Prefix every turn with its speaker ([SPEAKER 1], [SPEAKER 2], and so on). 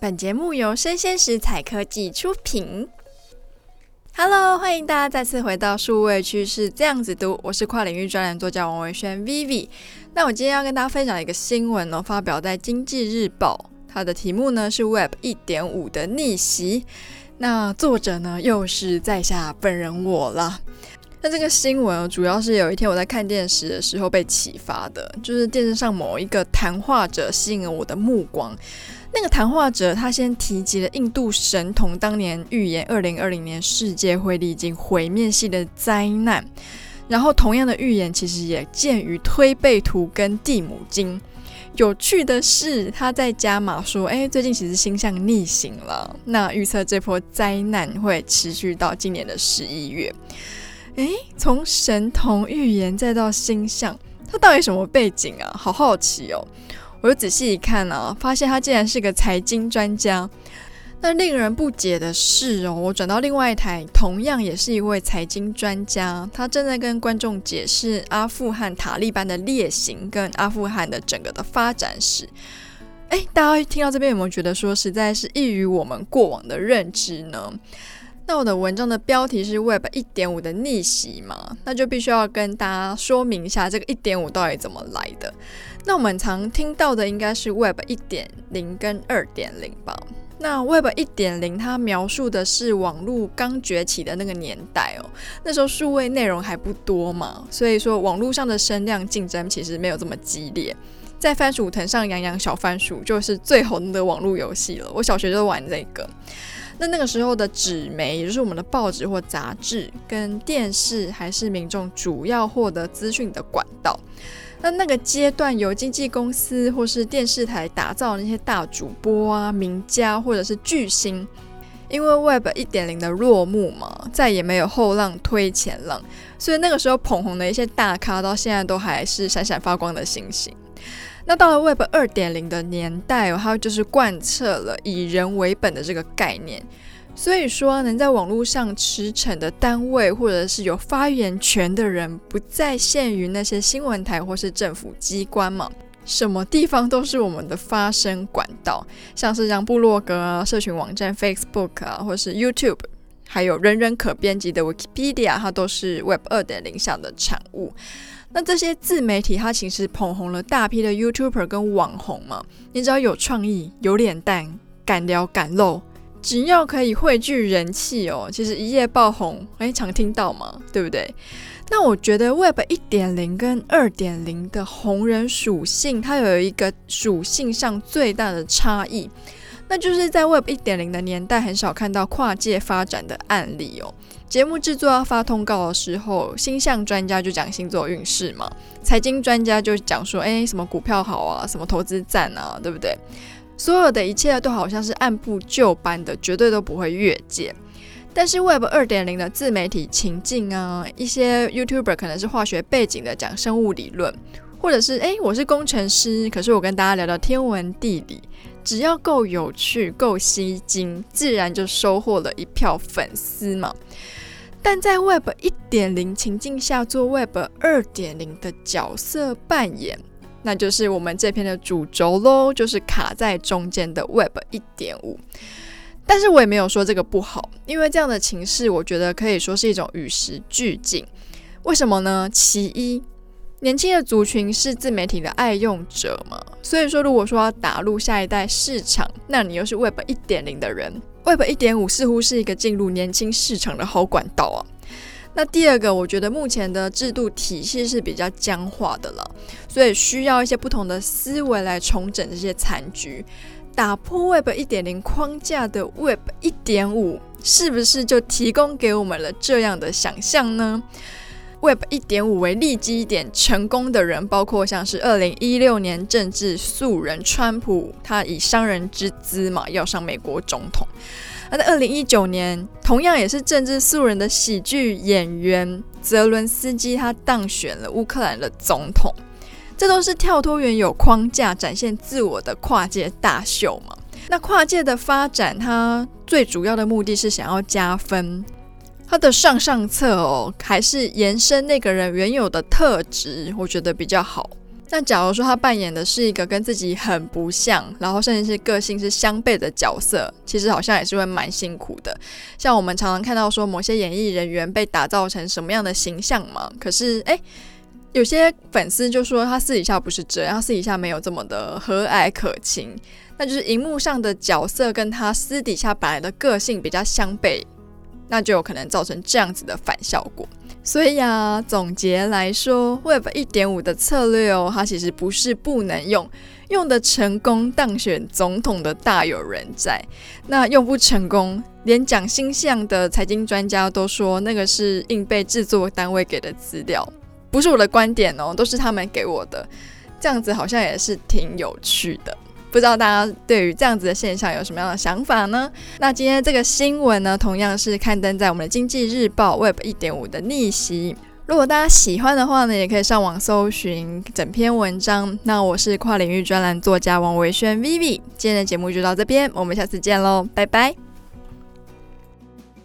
[SPEAKER 1] 本节目由生鲜食材科技出品。Hello，欢迎大家再次回到数位趋势这样子读，我是跨领域专栏作家王维轩 Vivi。那我今天要跟大家分享一个新闻哦，发表在《经济日报》，它的题目呢是 Web 一点五的逆袭。那作者呢又是在下本人我了。那这个新闻主要是有一天我在看电视的时候被启发的，就是电视上某一个谈话者吸引了我的目光。那个谈话者他先提及了印度神童当年预言二零二零年世界会历经毁灭性的灾难，然后同样的预言其实也见于推背图跟地母经。有趣的是，他在加码说：“哎，最近其实星象逆行了，那预测这波灾难会持续到今年的十一月。”诶，从神童预言再到星象，他到底什么背景啊？好好奇哦！我就仔细一看啊，发现他竟然是个财经专家。那令人不解的是哦，我转到另外一台，同样也是一位财经专家，他正在跟观众解释阿富汗塔利班的劣行跟阿富汗的整个的发展史。诶，大家听到这边有没有觉得说，实在是异于我们过往的认知呢？那我的文章的标题是 Web 一点五的逆袭嘛，那就必须要跟大家说明一下这个一点五到底怎么来的。那我们常听到的应该是 Web 一点零跟二点零吧。那 Web 一点零它描述的是网络刚崛起的那个年代哦，那时候数位内容还不多嘛，所以说网络上的声量竞争其实没有这么激烈。在番薯藤上养养小番薯就是最红的网络游戏了，我小学就玩这个。那那个时候的纸媒，也就是我们的报纸或杂志，跟电视还是民众主要获得资讯的管道。那那个阶段，由经纪公司或是电视台打造那些大主播啊、名家或者是巨星，因为 Web 一点零的落幕嘛，再也没有后浪推前浪，所以那个时候捧红的一些大咖，到现在都还是闪闪发光的星星。那到了 Web 二点零的年代，它就是贯彻了以人为本的这个概念。所以说，能在网络上驰骋的单位，或者是有发言权的人，不再限于那些新闻台或是政府机关嘛，什么地方都是我们的发声管道。像是像部落格啊、社群网站 Facebook 啊，或是 YouTube，还有人人可编辑的 Wikipedia，它都是 Web 二点零下的产物。那这些自媒体，它其实捧红了大批的 YouTuber 跟网红嘛。你只要有创意、有脸蛋、敢聊敢露，只要可以汇聚人气哦，其实一夜爆红，哎，常听到嘛，对不对？那我觉得 Web 一点零跟二点零的红人属性，它有一个属性上最大的差异，那就是在 Web 一点零的年代，很少看到跨界发展的案例哦。节目制作要发通告的时候，星象专家就讲星座运势嘛，财经专家就讲说，哎，什么股票好啊，什么投资赞啊，对不对？所有的一切都好像是按部就班的，绝对都不会越界。但是 Web 二点零的自媒体情境啊，一些 YouTuber 可能是化学背景的，讲生物理论，或者是哎，我是工程师，可是我跟大家聊聊天文地理，只要够有趣、够吸睛，自然就收获了一票粉丝嘛。但在 Web 一点零情境下做 Web 二点零的角色扮演，那就是我们这篇的主轴喽，就是卡在中间的 Web 一点五。但是我也没有说这个不好，因为这样的情势，我觉得可以说是一种与时俱进。为什么呢？其一，年轻的族群是自媒体的爱用者嘛，所以说如果说要打入下一代市场，那你又是 Web 一点零的人。Web 一点五似乎是一个进入年轻市场的好管道啊。那第二个，我觉得目前的制度体系是比较僵化的了，所以需要一些不同的思维来重整这些残局，打破 Web 一点零框架的 Web 一点五，是不是就提供给我们了这样的想象呢？Web 一点五为立基点成功的人，包括像是二零一六年政治素人川普，他以商人之姿嘛要上美国总统。那在二零一九年，同样也是政治素人的喜剧演员泽伦斯基，他当选了乌克兰的总统。这都是跳脱原有框架，展现自我的跨界大秀嘛。那跨界的发展，它最主要的目的是想要加分。它的上上策哦，还是延伸那个人原有的特质，我觉得比较好。那假如说他扮演的是一个跟自己很不像，然后甚至是个性是相悖的角色，其实好像也是会蛮辛苦的。像我们常常看到说某些演艺人员被打造成什么样的形象嘛，可是诶，有些粉丝就说他私底下不是这样，他私底下没有这么的和蔼可亲，那就是荧幕上的角色跟他私底下本来的个性比较相悖。那就有可能造成这样子的反效果。所以呀、啊，总结来说，Web 一点五的策略哦，它其实不是不能用，用的成功当选总统的大有人在。那用不成功，连讲星象的财经专家都说那个是硬被制作单位给的资料，不是我的观点哦，都是他们给我的。这样子好像也是挺有趣的。不知道大家对于这样子的现象有什么样的想法呢？那今天这个新闻呢，同样是刊登在我们的经济日报 Web 一点五的逆袭。如果大家喜欢的话呢，也可以上网搜寻整篇文章。那我是跨领域专栏作家王维轩 Vivi，今天的节目就到这边，我们下次见喽，拜拜。